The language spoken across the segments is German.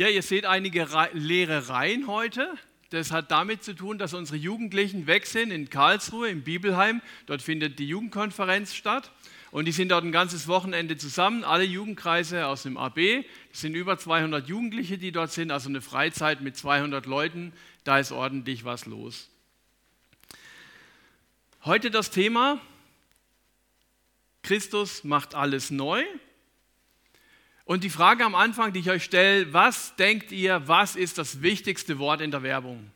Ja, ihr seht einige leere Reihen heute. Das hat damit zu tun, dass unsere Jugendlichen weg sind in Karlsruhe, im Bibelheim. Dort findet die Jugendkonferenz statt. Und die sind dort ein ganzes Wochenende zusammen, alle Jugendkreise aus dem AB. Es sind über 200 Jugendliche, die dort sind, also eine Freizeit mit 200 Leuten. Da ist ordentlich was los. Heute das Thema, Christus macht alles neu. Und die Frage am Anfang, die ich euch stelle, was denkt ihr, was ist das wichtigste Wort in der Werbung?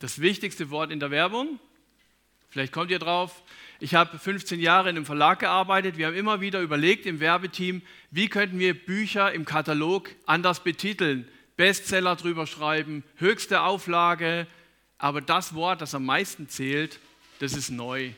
Das wichtigste Wort in der Werbung? Vielleicht kommt ihr drauf. Ich habe 15 Jahre in einem Verlag gearbeitet. Wir haben immer wieder überlegt im Werbeteam, wie könnten wir Bücher im Katalog anders betiteln, Bestseller drüber schreiben, höchste Auflage. Aber das Wort, das am meisten zählt, das ist neu.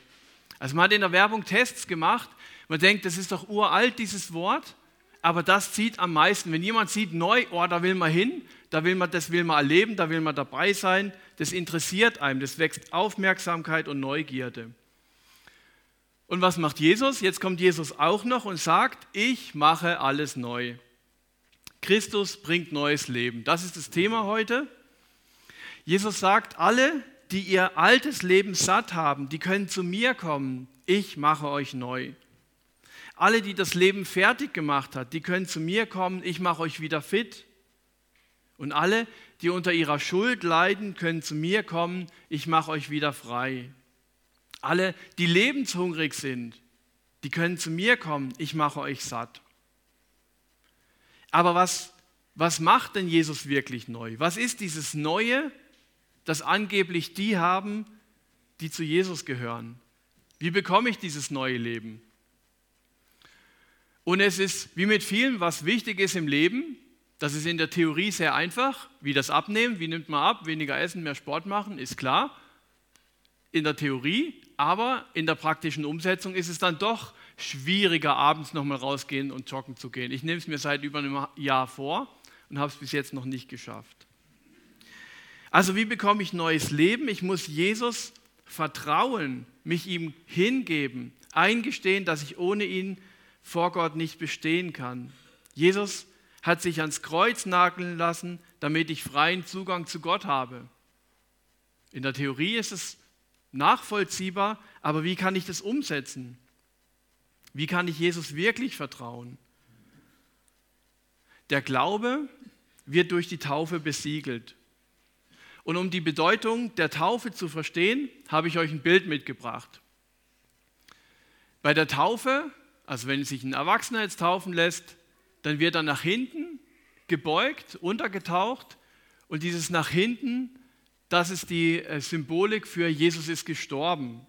Also man hat in der Werbung Tests gemacht. Man denkt, das ist doch uralt, dieses Wort. Aber das zieht am meisten. Wenn jemand sieht, neu, oh, da will man hin, da will man, das will man erleben, da will man dabei sein, das interessiert einem, das wächst Aufmerksamkeit und Neugierde. Und was macht Jesus? Jetzt kommt Jesus auch noch und sagt, ich mache alles neu. Christus bringt neues Leben. Das ist das Thema heute. Jesus sagt, alle, die ihr altes Leben satt haben, die können zu mir kommen. Ich mache euch neu. Alle, die das Leben fertig gemacht hat, die können zu mir kommen. Ich mache euch wieder fit. Und alle, die unter ihrer Schuld leiden, können zu mir kommen. Ich mache euch wieder frei. Alle, die lebenshungrig sind, die können zu mir kommen. Ich mache euch satt. Aber was, was macht denn Jesus wirklich neu? Was ist dieses Neue, das angeblich die haben, die zu Jesus gehören. Wie bekomme ich dieses neue Leben? Und es ist wie mit vielen, was wichtig ist im Leben, das ist in der Theorie sehr einfach, wie das Abnehmen, wie nimmt man ab, weniger essen, mehr Sport machen, ist klar. In der Theorie, aber in der praktischen Umsetzung ist es dann doch schwieriger, abends nochmal rausgehen und joggen zu gehen. Ich nehme es mir seit über einem Jahr vor und habe es bis jetzt noch nicht geschafft. Also wie bekomme ich neues Leben? Ich muss Jesus vertrauen, mich ihm hingeben, eingestehen, dass ich ohne ihn vor Gott nicht bestehen kann. Jesus hat sich ans Kreuz nageln lassen, damit ich freien Zugang zu Gott habe. In der Theorie ist es nachvollziehbar, aber wie kann ich das umsetzen? Wie kann ich Jesus wirklich vertrauen? Der Glaube wird durch die Taufe besiegelt. Und um die Bedeutung der Taufe zu verstehen, habe ich euch ein Bild mitgebracht. Bei der Taufe, also wenn sich ein Erwachsener jetzt taufen lässt, dann wird er nach hinten gebeugt, untergetaucht und dieses nach hinten, das ist die äh, Symbolik für Jesus ist gestorben.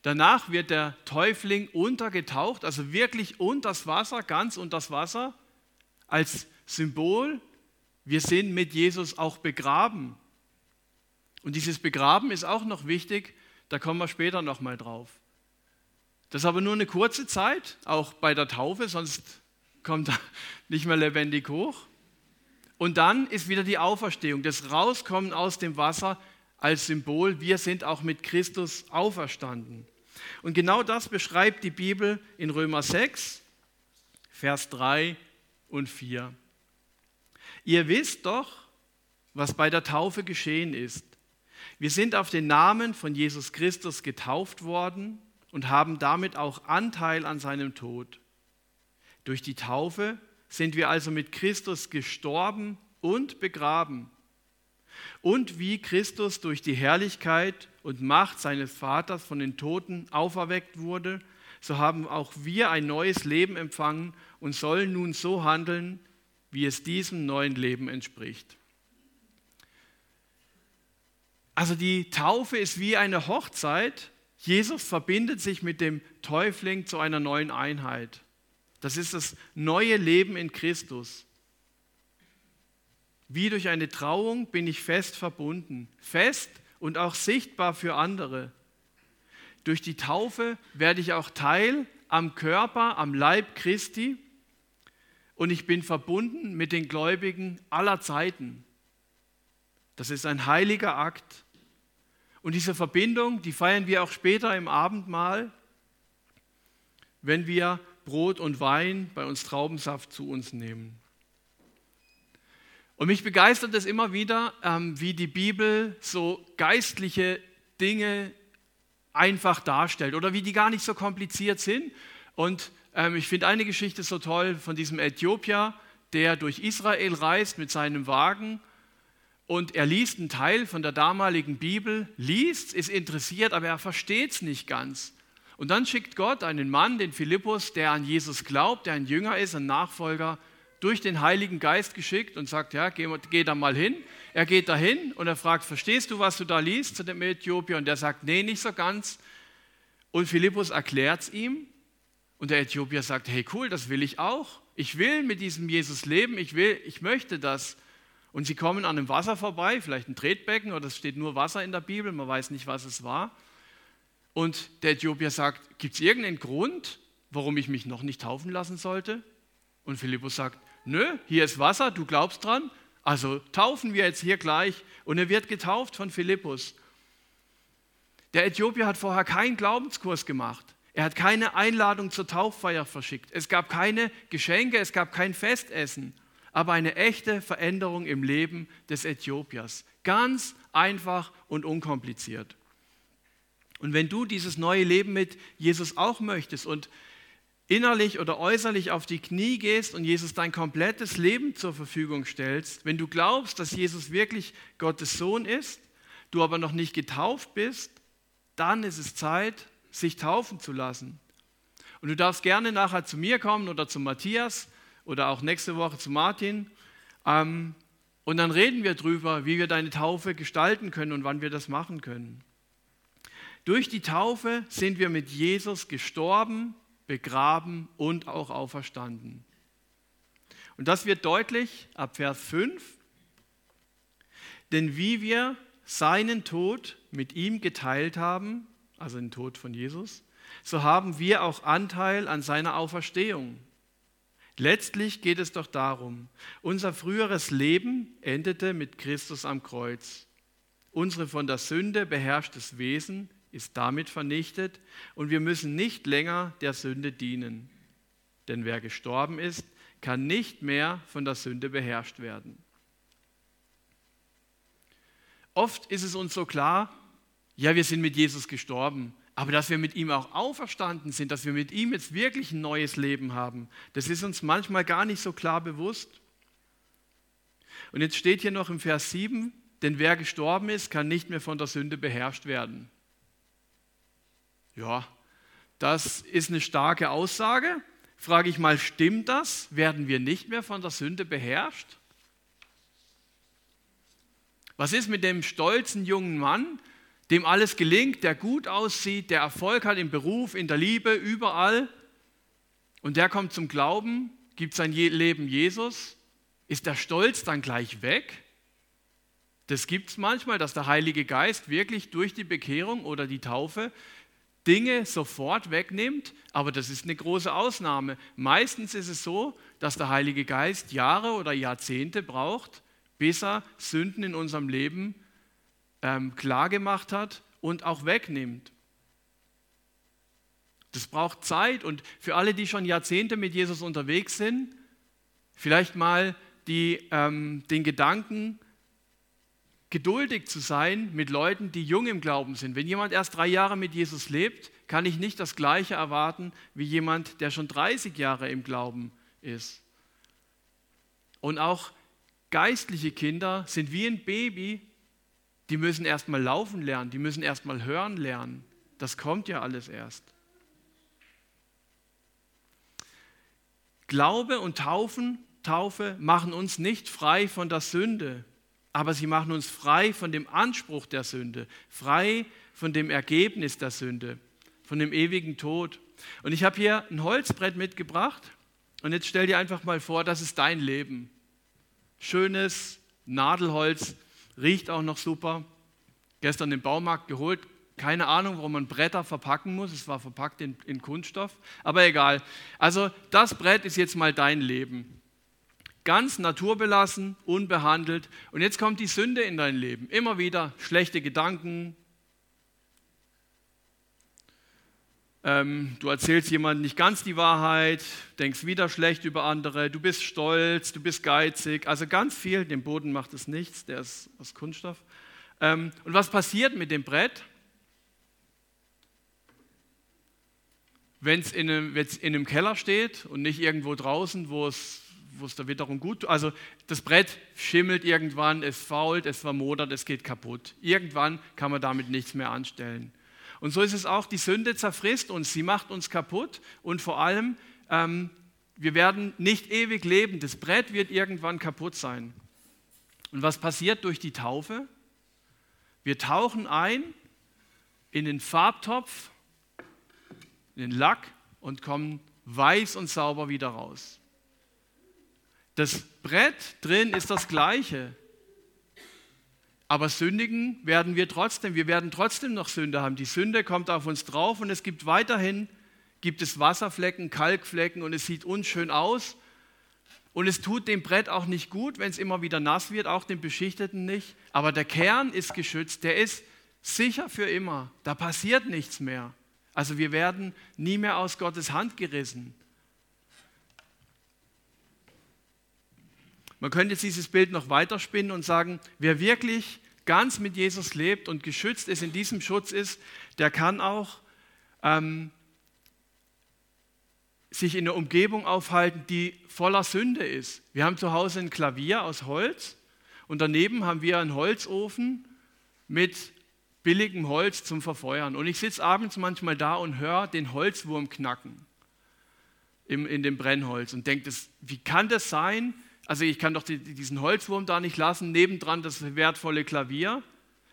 Danach wird der Täufling untergetaucht, also wirklich unter das Wasser, ganz unter das Wasser, als Symbol, wir sind mit Jesus auch begraben. Und dieses Begraben ist auch noch wichtig, da kommen wir später nochmal drauf. Das ist aber nur eine kurze Zeit, auch bei der Taufe, sonst kommt er nicht mehr lebendig hoch. Und dann ist wieder die Auferstehung, das Rauskommen aus dem Wasser als Symbol, wir sind auch mit Christus auferstanden. Und genau das beschreibt die Bibel in Römer 6, Vers 3 und 4. Ihr wisst doch, was bei der Taufe geschehen ist. Wir sind auf den Namen von Jesus Christus getauft worden und haben damit auch Anteil an seinem Tod. Durch die Taufe sind wir also mit Christus gestorben und begraben. Und wie Christus durch die Herrlichkeit und Macht seines Vaters von den Toten auferweckt wurde, so haben auch wir ein neues Leben empfangen und sollen nun so handeln, wie es diesem neuen Leben entspricht. Also die Taufe ist wie eine Hochzeit. Jesus verbindet sich mit dem Täufling zu einer neuen Einheit. Das ist das neue Leben in Christus. Wie durch eine Trauung bin ich fest verbunden, fest und auch sichtbar für andere. Durch die Taufe werde ich auch Teil am Körper, am Leib Christi und ich bin verbunden mit den Gläubigen aller Zeiten. Das ist ein heiliger Akt. Und diese Verbindung, die feiern wir auch später im Abendmahl. wenn wir Brot und Wein, bei uns Traubensaft zu uns nehmen. Und mich begeistert es immer wieder, ähm, wie die Bibel so geistliche Dinge einfach darstellt oder wie die gar nicht so kompliziert sind. Und ähm, ich finde eine Geschichte so toll von diesem Äthiopier, der durch Israel reist mit seinem Wagen und er liest einen Teil von der damaligen Bibel, liest, ist interessiert, aber er versteht es nicht ganz. Und dann schickt Gott einen Mann, den Philippus, der an Jesus glaubt, der ein Jünger ist, ein Nachfolger, durch den Heiligen Geist geschickt und sagt, ja, geh, geh da mal hin. Er geht dahin und er fragt, verstehst du, was du da liest zu dem Äthiopier? Und der sagt, nee, nicht so ganz. Und Philippus erklärt es ihm und der Äthiopier sagt, hey cool, das will ich auch. Ich will mit diesem Jesus leben, ich will, ich möchte das. Und sie kommen an einem Wasser vorbei, vielleicht ein Tretbecken oder es steht nur Wasser in der Bibel, man weiß nicht, was es war. Und der Äthiopier sagt, gibt es irgendeinen Grund, warum ich mich noch nicht taufen lassen sollte? Und Philippus sagt, nö, hier ist Wasser, du glaubst dran, also taufen wir jetzt hier gleich. Und er wird getauft von Philippus. Der Äthiopier hat vorher keinen Glaubenskurs gemacht. Er hat keine Einladung zur Tauffeier verschickt. Es gab keine Geschenke, es gab kein Festessen, aber eine echte Veränderung im Leben des Äthiopiers. Ganz einfach und unkompliziert. Und wenn du dieses neue Leben mit Jesus auch möchtest und innerlich oder äußerlich auf die Knie gehst und Jesus dein komplettes Leben zur Verfügung stellst, wenn du glaubst, dass Jesus wirklich Gottes Sohn ist, du aber noch nicht getauft bist, dann ist es Zeit, sich taufen zu lassen. Und du darfst gerne nachher zu mir kommen oder zu Matthias oder auch nächste Woche zu Martin. Ähm, und dann reden wir drüber, wie wir deine Taufe gestalten können und wann wir das machen können. Durch die Taufe sind wir mit Jesus gestorben, begraben und auch auferstanden. Und das wird deutlich ab Vers 5. Denn wie wir seinen Tod mit ihm geteilt haben, also den Tod von Jesus, so haben wir auch Anteil an seiner Auferstehung. Letztlich geht es doch darum, unser früheres Leben endete mit Christus am Kreuz. Unsere von der Sünde beherrschtes Wesen ist damit vernichtet und wir müssen nicht länger der Sünde dienen. Denn wer gestorben ist, kann nicht mehr von der Sünde beherrscht werden. Oft ist es uns so klar, ja, wir sind mit Jesus gestorben, aber dass wir mit ihm auch auferstanden sind, dass wir mit ihm jetzt wirklich ein neues Leben haben, das ist uns manchmal gar nicht so klar bewusst. Und jetzt steht hier noch im Vers 7, denn wer gestorben ist, kann nicht mehr von der Sünde beherrscht werden. Ja, das ist eine starke Aussage. Frage ich mal, stimmt das? Werden wir nicht mehr von der Sünde beherrscht? Was ist mit dem stolzen jungen Mann, dem alles gelingt, der gut aussieht, der Erfolg hat im Beruf, in der Liebe, überall. Und der kommt zum Glauben, gibt sein Leben Jesus. Ist der Stolz dann gleich weg? Das gibt es manchmal, dass der Heilige Geist wirklich durch die Bekehrung oder die Taufe Dinge sofort wegnimmt, aber das ist eine große Ausnahme. Meistens ist es so, dass der Heilige Geist Jahre oder Jahrzehnte braucht, bis er Sünden in unserem Leben ähm, klargemacht hat und auch wegnimmt. Das braucht Zeit und für alle, die schon Jahrzehnte mit Jesus unterwegs sind, vielleicht mal die, ähm, den Gedanken, geduldig zu sein mit Leuten, die jung im Glauben sind. Wenn jemand erst drei Jahre mit Jesus lebt, kann ich nicht das Gleiche erwarten wie jemand, der schon 30 Jahre im Glauben ist. Und auch geistliche Kinder sind wie ein Baby, die müssen erst mal laufen lernen, die müssen erst mal hören lernen. Das kommt ja alles erst. Glaube und Taufen, Taufe machen uns nicht frei von der Sünde, aber sie machen uns frei von dem Anspruch der Sünde, frei von dem Ergebnis der Sünde, von dem ewigen Tod. Und ich habe hier ein Holzbrett mitgebracht und jetzt stell dir einfach mal vor, das ist dein Leben. Schönes Nadelholz, Riecht auch noch super. Gestern im Baumarkt geholt. Keine Ahnung, warum man Bretter verpacken muss. Es war verpackt in, in Kunststoff. Aber egal. Also das Brett ist jetzt mal dein Leben. Ganz naturbelassen, unbehandelt. Und jetzt kommt die Sünde in dein Leben. Immer wieder schlechte Gedanken. Ähm, du erzählst jemandem nicht ganz die Wahrheit, denkst wieder schlecht über andere, du bist stolz, du bist geizig, also ganz viel. Dem Boden macht es nichts, der ist aus Kunststoff. Ähm, und was passiert mit dem Brett? Wenn es in, in einem Keller steht und nicht irgendwo draußen, wo es, wo es der Witterung gut tut. Also das Brett schimmelt irgendwann, es fault, es vermodert, es geht kaputt. Irgendwann kann man damit nichts mehr anstellen. Und so ist es auch, die Sünde zerfrisst uns, sie macht uns kaputt und vor allem, ähm, wir werden nicht ewig leben. Das Brett wird irgendwann kaputt sein. Und was passiert durch die Taufe? Wir tauchen ein in den Farbtopf, in den Lack und kommen weiß und sauber wieder raus. Das Brett drin ist das gleiche. Aber sündigen werden wir trotzdem. Wir werden trotzdem noch Sünde haben. Die Sünde kommt auf uns drauf und es gibt weiterhin, gibt es Wasserflecken, Kalkflecken und es sieht unschön aus. Und es tut dem Brett auch nicht gut, wenn es immer wieder nass wird, auch dem Beschichteten nicht. Aber der Kern ist geschützt, der ist sicher für immer. Da passiert nichts mehr. Also wir werden nie mehr aus Gottes Hand gerissen. Man könnte jetzt dieses Bild noch weiterspinnen und sagen, wer wirklich ganz mit Jesus lebt und geschützt ist, in diesem Schutz ist, der kann auch ähm, sich in einer Umgebung aufhalten, die voller Sünde ist. Wir haben zu Hause ein Klavier aus Holz und daneben haben wir einen Holzofen mit billigem Holz zum Verfeuern. Und ich sitze abends manchmal da und höre den Holzwurm knacken im, in dem Brennholz und denke, wie kann das sein, also ich kann doch diesen Holzwurm da nicht lassen, nebendran das wertvolle Klavier.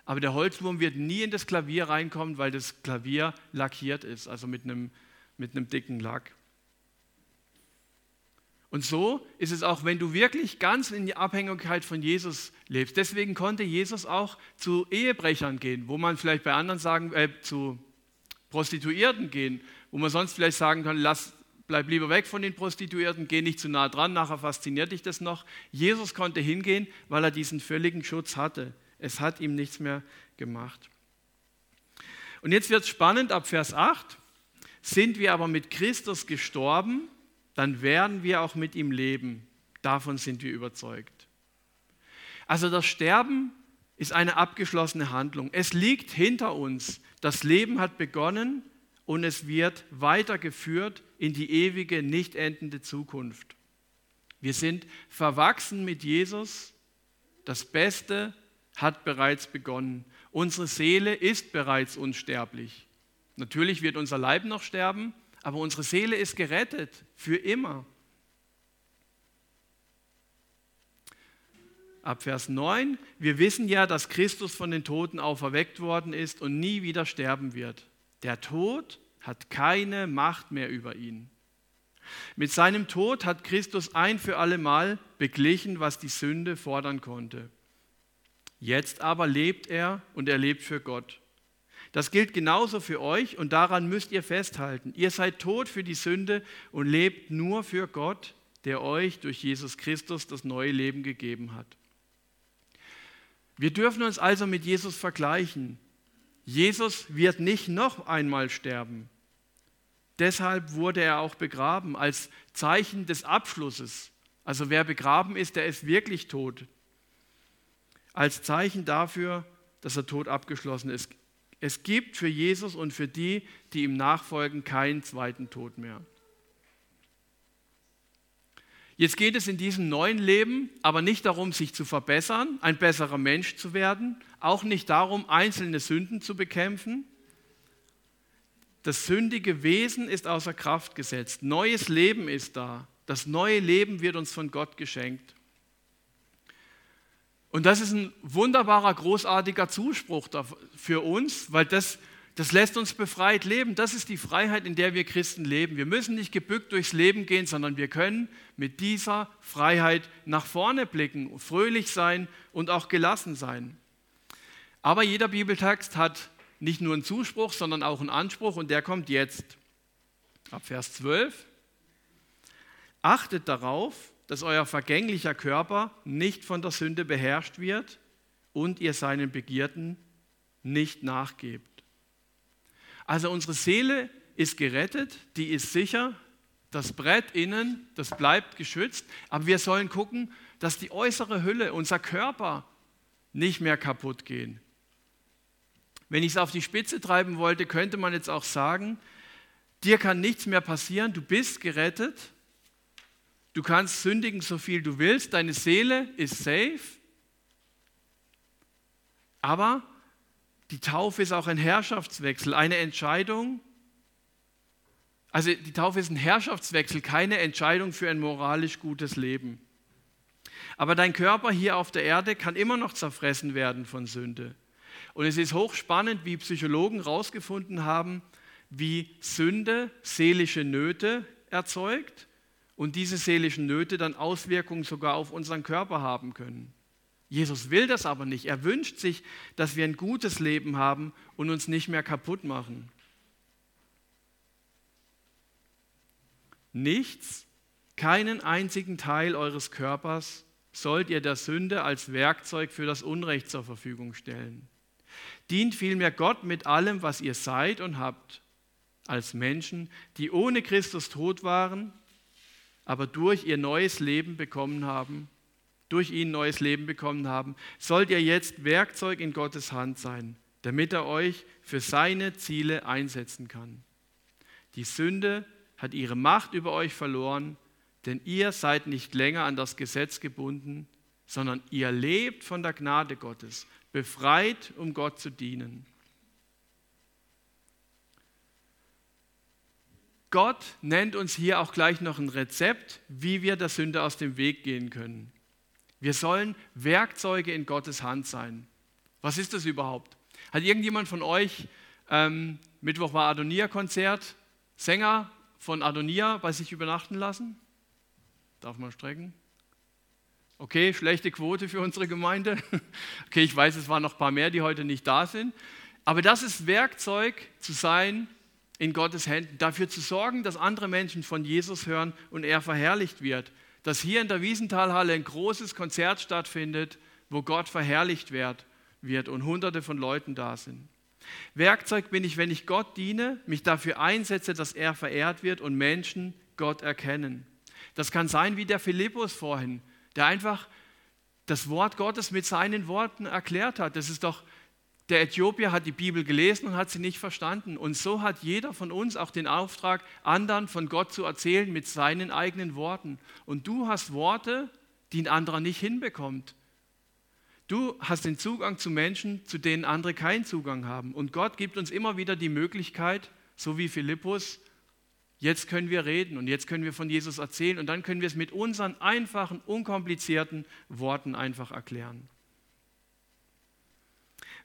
Aber der Holzwurm wird nie in das Klavier reinkommen, weil das Klavier lackiert ist, also mit einem, mit einem dicken Lack. Und so ist es auch, wenn du wirklich ganz in die Abhängigkeit von Jesus lebst. Deswegen konnte Jesus auch zu Ehebrechern gehen, wo man vielleicht bei anderen sagen, äh, zu Prostituierten gehen, wo man sonst vielleicht sagen kann, lass, bleib lieber weg von den Prostituierten, geh nicht zu nah dran, nachher fasziniert dich das noch. Jesus konnte hingehen, weil er diesen völligen Schutz hatte. Es hat ihm nichts mehr gemacht. Und jetzt wird es spannend ab Vers 8. Sind wir aber mit Christus gestorben, dann werden wir auch mit ihm leben. Davon sind wir überzeugt. Also das Sterben ist eine abgeschlossene Handlung. Es liegt hinter uns. Das Leben hat begonnen und es wird weitergeführt in die ewige, nicht endende Zukunft. Wir sind verwachsen mit Jesus. Das Beste hat bereits begonnen. Unsere Seele ist bereits unsterblich. Natürlich wird unser Leib noch sterben, aber unsere Seele ist gerettet für immer. Ab Vers 9, wir wissen ja, dass Christus von den Toten auferweckt worden ist und nie wieder sterben wird. Der Tod hat keine Macht mehr über ihn. Mit seinem Tod hat Christus ein für allemal beglichen, was die Sünde fordern konnte. Jetzt aber lebt er und er lebt für Gott. Das gilt genauso für euch und daran müsst ihr festhalten. Ihr seid tot für die Sünde und lebt nur für Gott, der euch durch Jesus Christus das neue Leben gegeben hat. Wir dürfen uns also mit Jesus vergleichen. Jesus wird nicht noch einmal sterben. Deshalb wurde er auch begraben als Zeichen des Abschlusses. Also wer begraben ist, der ist wirklich tot. Als Zeichen dafür, dass der Tod abgeschlossen ist. Es gibt für Jesus und für die, die ihm nachfolgen, keinen zweiten Tod mehr. Jetzt geht es in diesem neuen Leben aber nicht darum, sich zu verbessern, ein besserer Mensch zu werden, auch nicht darum, einzelne Sünden zu bekämpfen. Das sündige Wesen ist außer Kraft gesetzt. Neues Leben ist da. Das neue Leben wird uns von Gott geschenkt. Und das ist ein wunderbarer, großartiger Zuspruch für uns, weil das das lässt uns befreit leben. Das ist die Freiheit, in der wir Christen leben. Wir müssen nicht gebückt durchs Leben gehen, sondern wir können mit dieser Freiheit nach vorne blicken, fröhlich sein und auch gelassen sein. Aber jeder Bibeltext hat nicht nur einen Zuspruch, sondern auch einen Anspruch und der kommt jetzt. Ab Vers 12. Achtet darauf, dass euer vergänglicher Körper nicht von der Sünde beherrscht wird und ihr seinen Begierden nicht nachgebt. Also unsere Seele ist gerettet, die ist sicher, das Brett innen, das bleibt geschützt, aber wir sollen gucken, dass die äußere Hülle, unser Körper, nicht mehr kaputt gehen. Wenn ich es auf die Spitze treiben wollte, könnte man jetzt auch sagen, dir kann nichts mehr passieren, du bist gerettet, du kannst sündigen so viel du willst, deine Seele ist safe, aber die Taufe ist auch ein Herrschaftswechsel, eine Entscheidung. Also die Taufe ist ein Herrschaftswechsel, keine Entscheidung für ein moralisch gutes Leben. Aber dein Körper hier auf der Erde kann immer noch zerfressen werden von Sünde. Und es ist hochspannend, wie Psychologen herausgefunden haben, wie Sünde seelische Nöte erzeugt und diese seelischen Nöte dann Auswirkungen sogar auf unseren Körper haben können. Jesus will das aber nicht. Er wünscht sich, dass wir ein gutes Leben haben und uns nicht mehr kaputt machen. Nichts, keinen einzigen Teil eures Körpers sollt ihr der Sünde als Werkzeug für das Unrecht zur Verfügung stellen. Dient vielmehr Gott mit allem, was ihr seid und habt, als Menschen, die ohne Christus tot waren, aber durch ihr neues Leben bekommen haben durch ihn neues Leben bekommen haben, sollt ihr jetzt Werkzeug in Gottes Hand sein, damit er euch für seine Ziele einsetzen kann. Die Sünde hat ihre Macht über euch verloren, denn ihr seid nicht länger an das Gesetz gebunden, sondern ihr lebt von der Gnade Gottes, befreit, um Gott zu dienen. Gott nennt uns hier auch gleich noch ein Rezept, wie wir der Sünde aus dem Weg gehen können. Wir sollen Werkzeuge in Gottes Hand sein. Was ist das überhaupt? Hat irgendjemand von euch, ähm, Mittwoch war Adonia-Konzert, Sänger von Adonia bei sich übernachten lassen? Darf man strecken? Okay, schlechte Quote für unsere Gemeinde. Okay, ich weiß, es waren noch ein paar mehr, die heute nicht da sind. Aber das ist Werkzeug zu sein in Gottes Händen, dafür zu sorgen, dass andere Menschen von Jesus hören und er verherrlicht wird dass hier in der Wiesenthalhalle ein großes Konzert stattfindet, wo Gott verherrlicht wird, wird und hunderte von Leuten da sind. Werkzeug bin ich, wenn ich Gott diene, mich dafür einsetze, dass er verehrt wird und Menschen Gott erkennen. Das kann sein wie der Philippus vorhin, der einfach das Wort Gottes mit seinen Worten erklärt hat. Das ist doch der Äthiopier hat die Bibel gelesen und hat sie nicht verstanden. Und so hat jeder von uns auch den Auftrag, anderen von Gott zu erzählen mit seinen eigenen Worten. Und du hast Worte, die ein anderer nicht hinbekommt. Du hast den Zugang zu Menschen, zu denen andere keinen Zugang haben. Und Gott gibt uns immer wieder die Möglichkeit, so wie Philippus, jetzt können wir reden und jetzt können wir von Jesus erzählen und dann können wir es mit unseren einfachen, unkomplizierten Worten einfach erklären.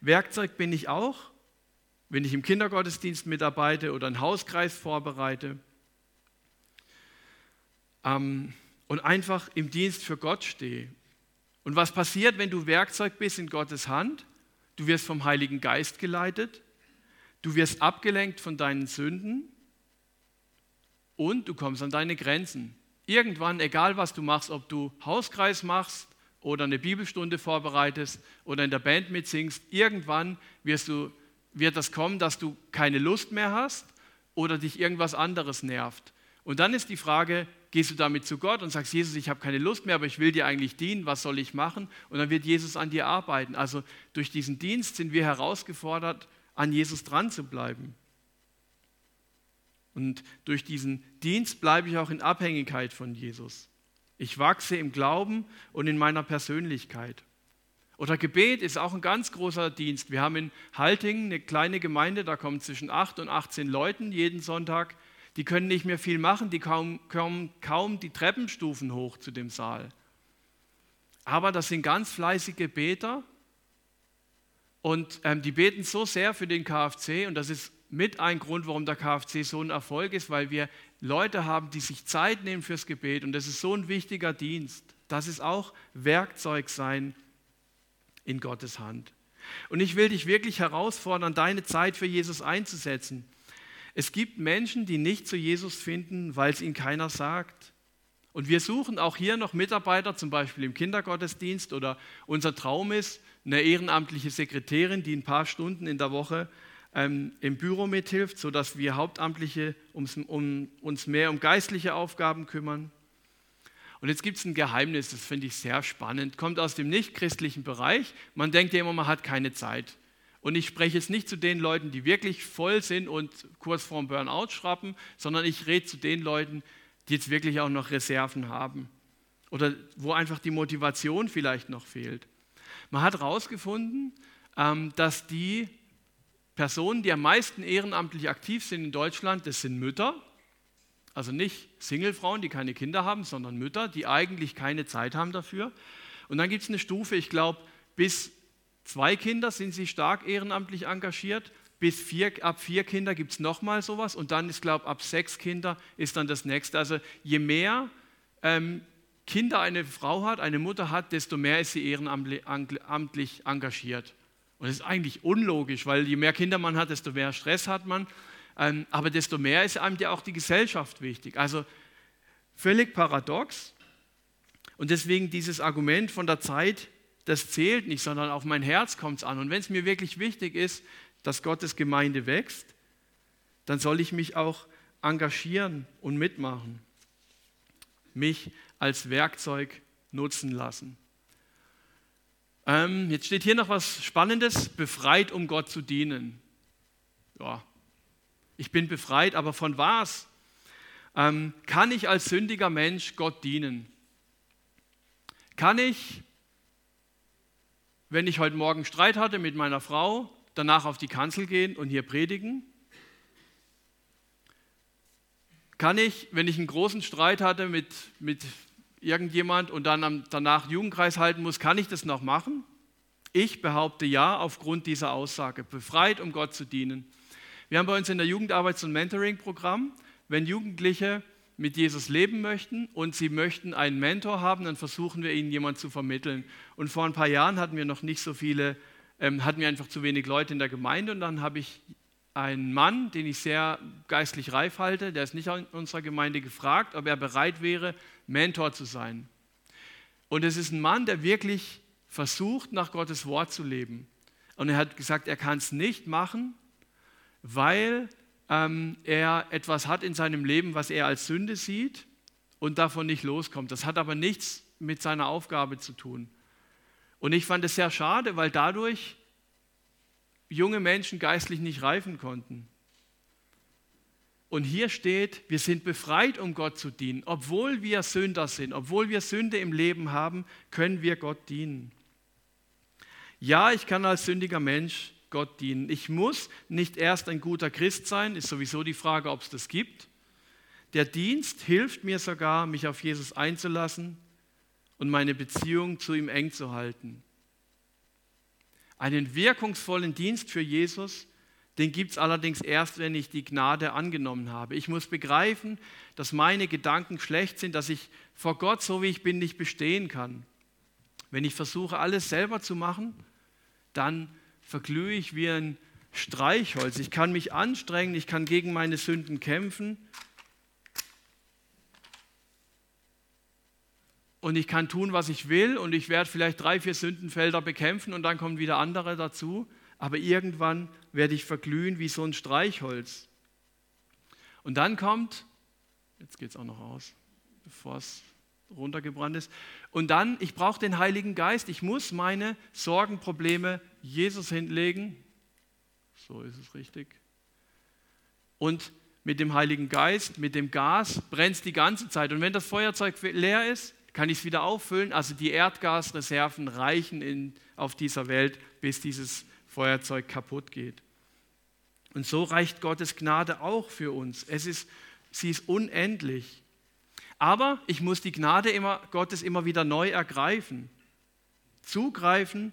Werkzeug bin ich auch, wenn ich im Kindergottesdienst mitarbeite oder einen Hauskreis vorbereite ähm, und einfach im Dienst für Gott stehe. Und was passiert, wenn du Werkzeug bist in Gottes Hand? Du wirst vom Heiligen Geist geleitet, du wirst abgelenkt von deinen Sünden und du kommst an deine Grenzen. Irgendwann, egal was du machst, ob du Hauskreis machst, oder eine Bibelstunde vorbereitest oder in der Band mitsingst, irgendwann wirst du, wird das kommen, dass du keine Lust mehr hast oder dich irgendwas anderes nervt. Und dann ist die Frage, gehst du damit zu Gott und sagst, Jesus, ich habe keine Lust mehr, aber ich will dir eigentlich dienen, was soll ich machen? Und dann wird Jesus an dir arbeiten. Also durch diesen Dienst sind wir herausgefordert, an Jesus dran zu bleiben. Und durch diesen Dienst bleibe ich auch in Abhängigkeit von Jesus. Ich wachse im Glauben und in meiner Persönlichkeit. Oder Gebet ist auch ein ganz großer Dienst. Wir haben in Haltingen eine kleine Gemeinde, da kommen zwischen 8 und 18 Leuten jeden Sonntag. Die können nicht mehr viel machen, die kommen kaum, die Treppenstufen hoch zu dem Saal. Aber das sind ganz fleißige Beter und ähm, die beten so sehr für den KFC und das ist mit ein Grund, warum der KFC so ein Erfolg ist, weil wir Leute haben, die sich Zeit nehmen fürs Gebet. Und das ist so ein wichtiger Dienst. Das ist auch Werkzeug sein in Gottes Hand. Und ich will dich wirklich herausfordern, deine Zeit für Jesus einzusetzen. Es gibt Menschen, die nicht zu Jesus finden, weil es ihnen keiner sagt. Und wir suchen auch hier noch Mitarbeiter, zum Beispiel im Kindergottesdienst oder unser Traum ist, eine ehrenamtliche Sekretärin, die ein paar Stunden in der Woche ähm, im Büro mithilft, sodass wir Hauptamtliche ums, um, uns mehr um geistliche Aufgaben kümmern. Und jetzt gibt es ein Geheimnis, das finde ich sehr spannend, kommt aus dem nichtchristlichen Bereich. Man denkt ja immer, man hat keine Zeit. Und ich spreche jetzt nicht zu den Leuten, die wirklich voll sind und kurz vorm Burnout schrappen, sondern ich rede zu den Leuten, die jetzt wirklich auch noch Reserven haben oder wo einfach die Motivation vielleicht noch fehlt. Man hat herausgefunden, ähm, dass die Personen, die am meisten ehrenamtlich aktiv sind in Deutschland, das sind Mütter, also nicht Singlefrauen, die keine Kinder haben, sondern Mütter, die eigentlich keine Zeit haben dafür. Und dann gibt es eine Stufe, ich glaube, bis zwei Kinder sind sie stark ehrenamtlich engagiert. Bis vier, ab vier Kinder gibt es nochmal sowas. Und dann ist, glaube ich, ab sechs Kinder ist dann das nächste. Also je mehr ähm, Kinder eine Frau hat, eine Mutter hat, desto mehr ist sie ehrenamtlich engagiert. Und das ist eigentlich unlogisch, weil je mehr Kinder man hat, desto mehr Stress hat man. Ähm, aber desto mehr ist einem ja auch die Gesellschaft wichtig. Also völlig paradox. Und deswegen dieses Argument von der Zeit, das zählt nicht, sondern auf mein Herz kommt es an. Und wenn es mir wirklich wichtig ist, dass Gottes Gemeinde wächst, dann soll ich mich auch engagieren und mitmachen. Mich als Werkzeug nutzen lassen. Ähm, jetzt steht hier noch was Spannendes, befreit, um Gott zu dienen. Ja, ich bin befreit, aber von was? Ähm, kann ich als sündiger Mensch Gott dienen? Kann ich, wenn ich heute Morgen Streit hatte mit meiner Frau, danach auf die Kanzel gehen und hier predigen? Kann ich, wenn ich einen großen Streit hatte mit, mit irgendjemand und dann danach Jugendkreis halten muss, kann ich das noch machen? Ich behaupte ja aufgrund dieser Aussage, befreit, um Gott zu dienen. Wir haben bei uns in der Jugendarbeits- und Mentoring-Programm, wenn Jugendliche mit Jesus leben möchten und sie möchten einen Mentor haben, dann versuchen wir ihnen jemanden zu vermitteln. Und vor ein paar Jahren hatten wir noch nicht so viele, ähm, hatten wir einfach zu wenig Leute in der Gemeinde und dann habe ich einen Mann, den ich sehr geistlich reif halte, der ist nicht in unserer Gemeinde gefragt, ob er bereit wäre, Mentor zu sein. Und es ist ein Mann, der wirklich versucht, nach Gottes Wort zu leben. Und er hat gesagt, er kann es nicht machen, weil ähm, er etwas hat in seinem Leben, was er als Sünde sieht und davon nicht loskommt. Das hat aber nichts mit seiner Aufgabe zu tun. Und ich fand es sehr schade, weil dadurch junge Menschen geistlich nicht reifen konnten. Und hier steht, wir sind befreit, um Gott zu dienen. Obwohl wir Sünder sind, obwohl wir Sünde im Leben haben, können wir Gott dienen. Ja, ich kann als sündiger Mensch Gott dienen. Ich muss nicht erst ein guter Christ sein, ist sowieso die Frage, ob es das gibt. Der Dienst hilft mir sogar, mich auf Jesus einzulassen und meine Beziehung zu ihm eng zu halten. Einen wirkungsvollen Dienst für Jesus den gibt es allerdings erst, wenn ich die Gnade angenommen habe. Ich muss begreifen, dass meine Gedanken schlecht sind, dass ich vor Gott, so wie ich bin, nicht bestehen kann. Wenn ich versuche, alles selber zu machen, dann verglühe ich wie ein Streichholz. Ich kann mich anstrengen, ich kann gegen meine Sünden kämpfen. Und ich kann tun, was ich will und ich werde vielleicht drei, vier Sündenfelder bekämpfen und dann kommen wieder andere dazu. Aber irgendwann werde ich verglühen wie so ein Streichholz. Und dann kommt, jetzt geht es auch noch aus, bevor es runtergebrannt ist, und dann, ich brauche den Heiligen Geist, ich muss meine Sorgenprobleme Jesus hinlegen, so ist es richtig, und mit dem Heiligen Geist, mit dem Gas brennt es die ganze Zeit. Und wenn das Feuerzeug leer ist, kann ich es wieder auffüllen. Also die Erdgasreserven reichen in, auf dieser Welt, bis dieses Feuerzeug kaputt geht. Und so reicht Gottes Gnade auch für uns. Es ist, sie ist unendlich. Aber ich muss die Gnade immer, Gottes immer wieder neu ergreifen, zugreifen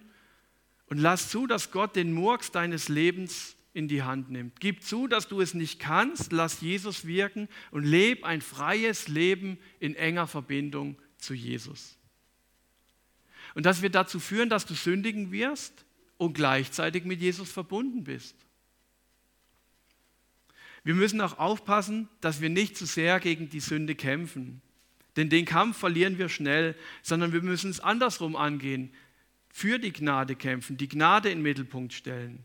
und lass zu, dass Gott den Murks deines Lebens in die Hand nimmt. Gib zu, dass du es nicht kannst, lass Jesus wirken und leb ein freies Leben in enger Verbindung zu Jesus. Und das wird dazu führen, dass du sündigen wirst, und gleichzeitig mit Jesus verbunden bist. Wir müssen auch aufpassen, dass wir nicht zu sehr gegen die Sünde kämpfen. Denn den Kampf verlieren wir schnell, sondern wir müssen es andersrum angehen. Für die Gnade kämpfen, die Gnade in den Mittelpunkt stellen.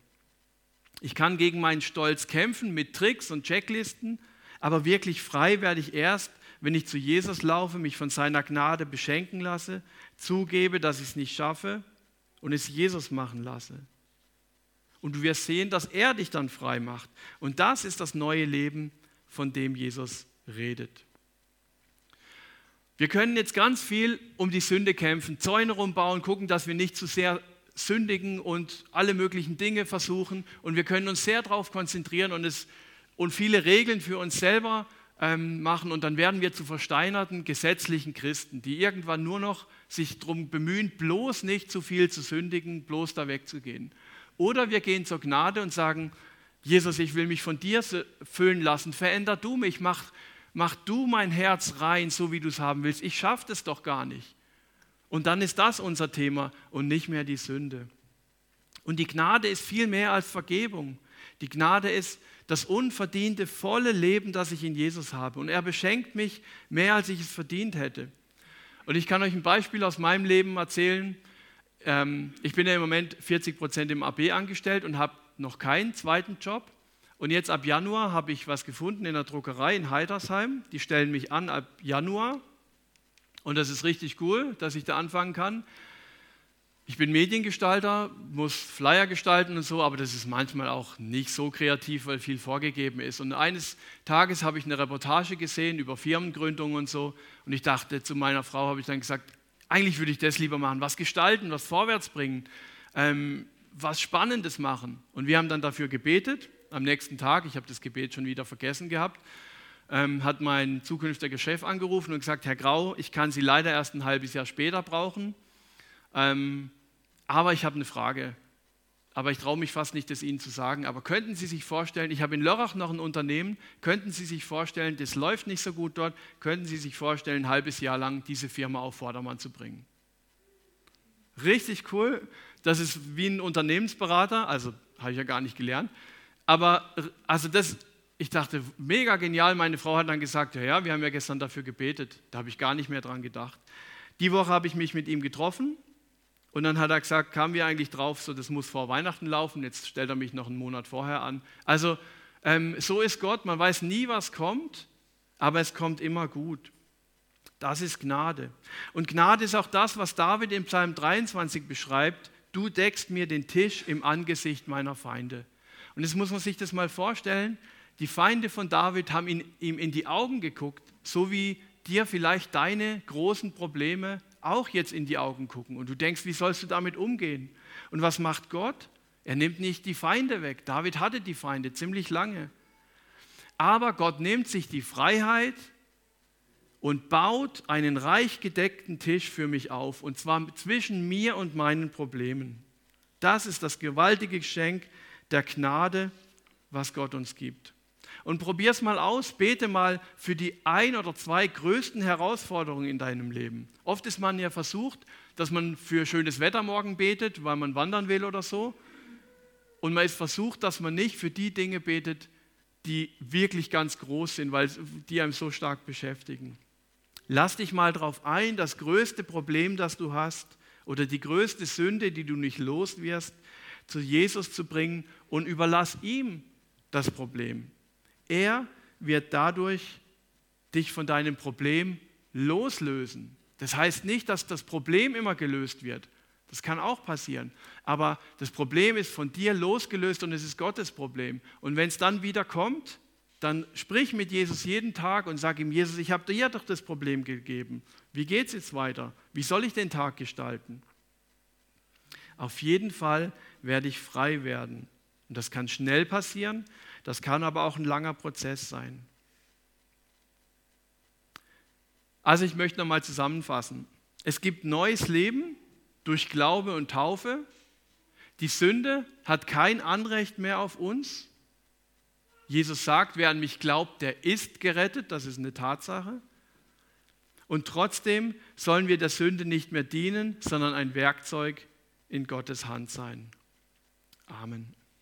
Ich kann gegen meinen Stolz kämpfen mit Tricks und Checklisten, aber wirklich frei werde ich erst, wenn ich zu Jesus laufe, mich von seiner Gnade beschenken lasse, zugebe, dass ich es nicht schaffe und es Jesus machen lasse. Und du wirst sehen, dass er dich dann frei macht. Und das ist das neue Leben, von dem Jesus redet. Wir können jetzt ganz viel um die Sünde kämpfen, Zäune rumbauen, gucken, dass wir nicht zu sehr sündigen und alle möglichen Dinge versuchen. Und wir können uns sehr darauf konzentrieren und, es, und viele Regeln für uns selber ähm, machen. Und dann werden wir zu versteinerten gesetzlichen Christen, die irgendwann nur noch sich darum bemühen, bloß nicht zu viel zu sündigen, bloß da wegzugehen. Oder wir gehen zur Gnade und sagen, Jesus, ich will mich von dir füllen lassen, veränder du mich, mach, mach du mein Herz rein, so wie du es haben willst. Ich schaffe es doch gar nicht. Und dann ist das unser Thema und nicht mehr die Sünde. Und die Gnade ist viel mehr als Vergebung. Die Gnade ist das unverdiente, volle Leben, das ich in Jesus habe. Und er beschenkt mich mehr, als ich es verdient hätte. Und ich kann euch ein Beispiel aus meinem Leben erzählen. Ähm, ich bin ja im Moment 40 Prozent im AB angestellt und habe noch keinen zweiten Job. Und jetzt ab Januar habe ich was gefunden in der Druckerei in Heidersheim. Die stellen mich an ab Januar. Und das ist richtig cool, dass ich da anfangen kann. Ich bin Mediengestalter, muss Flyer gestalten und so, aber das ist manchmal auch nicht so kreativ, weil viel vorgegeben ist. Und eines Tages habe ich eine Reportage gesehen über Firmengründung und so. Und ich dachte zu meiner Frau, habe ich dann gesagt, eigentlich würde ich das lieber machen, was gestalten, was vorwärts bringen, ähm, was Spannendes machen. Und wir haben dann dafür gebetet am nächsten Tag, ich habe das Gebet schon wieder vergessen gehabt, ähm, hat mein zukünftiger Chef angerufen und gesagt, Herr Grau, ich kann Sie leider erst ein halbes Jahr später brauchen, ähm, aber ich habe eine Frage. Aber ich traue mich fast nicht, das Ihnen zu sagen. Aber könnten Sie sich vorstellen, ich habe in Lörrach noch ein Unternehmen, könnten Sie sich vorstellen, das läuft nicht so gut dort, könnten Sie sich vorstellen, ein halbes Jahr lang diese Firma auf Vordermann zu bringen? Richtig cool. Das ist wie ein Unternehmensberater, also habe ich ja gar nicht gelernt. Aber also das, ich dachte, mega genial. Meine Frau hat dann gesagt, ja, ja, wir haben ja gestern dafür gebetet. Da habe ich gar nicht mehr dran gedacht. Die Woche habe ich mich mit ihm getroffen und dann hat er gesagt, kamen wir eigentlich drauf, so das muss vor Weihnachten laufen. Jetzt stellt er mich noch einen Monat vorher an. Also ähm, so ist Gott. Man weiß nie, was kommt, aber es kommt immer gut. Das ist Gnade. Und Gnade ist auch das, was David im Psalm 23 beschreibt. Du deckst mir den Tisch im Angesicht meiner Feinde. Und jetzt muss man sich das mal vorstellen. Die Feinde von David haben ihm in die Augen geguckt, so wie dir vielleicht deine großen Probleme auch jetzt in die Augen gucken. Und du denkst, wie sollst du damit umgehen? Und was macht Gott? Er nimmt nicht die Feinde weg. David hatte die Feinde ziemlich lange. Aber Gott nimmt sich die Freiheit und baut einen reich gedeckten Tisch für mich auf. Und zwar zwischen mir und meinen Problemen. Das ist das gewaltige Geschenk der Gnade, was Gott uns gibt. Und probier es mal aus, bete mal für die ein oder zwei größten Herausforderungen in deinem Leben. Oft ist man ja versucht, dass man für schönes Wetter morgen betet, weil man wandern will oder so. Und man ist versucht, dass man nicht für die Dinge betet, die wirklich ganz groß sind, weil die einem so stark beschäftigen. Lass dich mal darauf ein, das größte Problem, das du hast, oder die größte Sünde, die du nicht los wirst, zu Jesus zu bringen und überlass ihm das Problem. Er wird dadurch dich von deinem Problem loslösen. Das heißt nicht, dass das Problem immer gelöst wird. Das kann auch passieren. Aber das Problem ist von dir losgelöst und es ist Gottes Problem. Und wenn es dann wieder kommt, dann sprich mit Jesus jeden Tag und sag ihm, Jesus, ich habe dir doch das Problem gegeben. Wie geht es jetzt weiter? Wie soll ich den Tag gestalten? Auf jeden Fall werde ich frei werden. Und das kann schnell passieren, das kann aber auch ein langer Prozess sein. Also ich möchte nochmal zusammenfassen. Es gibt neues Leben durch Glaube und Taufe. Die Sünde hat kein Anrecht mehr auf uns. Jesus sagt, wer an mich glaubt, der ist gerettet, das ist eine Tatsache. Und trotzdem sollen wir der Sünde nicht mehr dienen, sondern ein Werkzeug in Gottes Hand sein. Amen.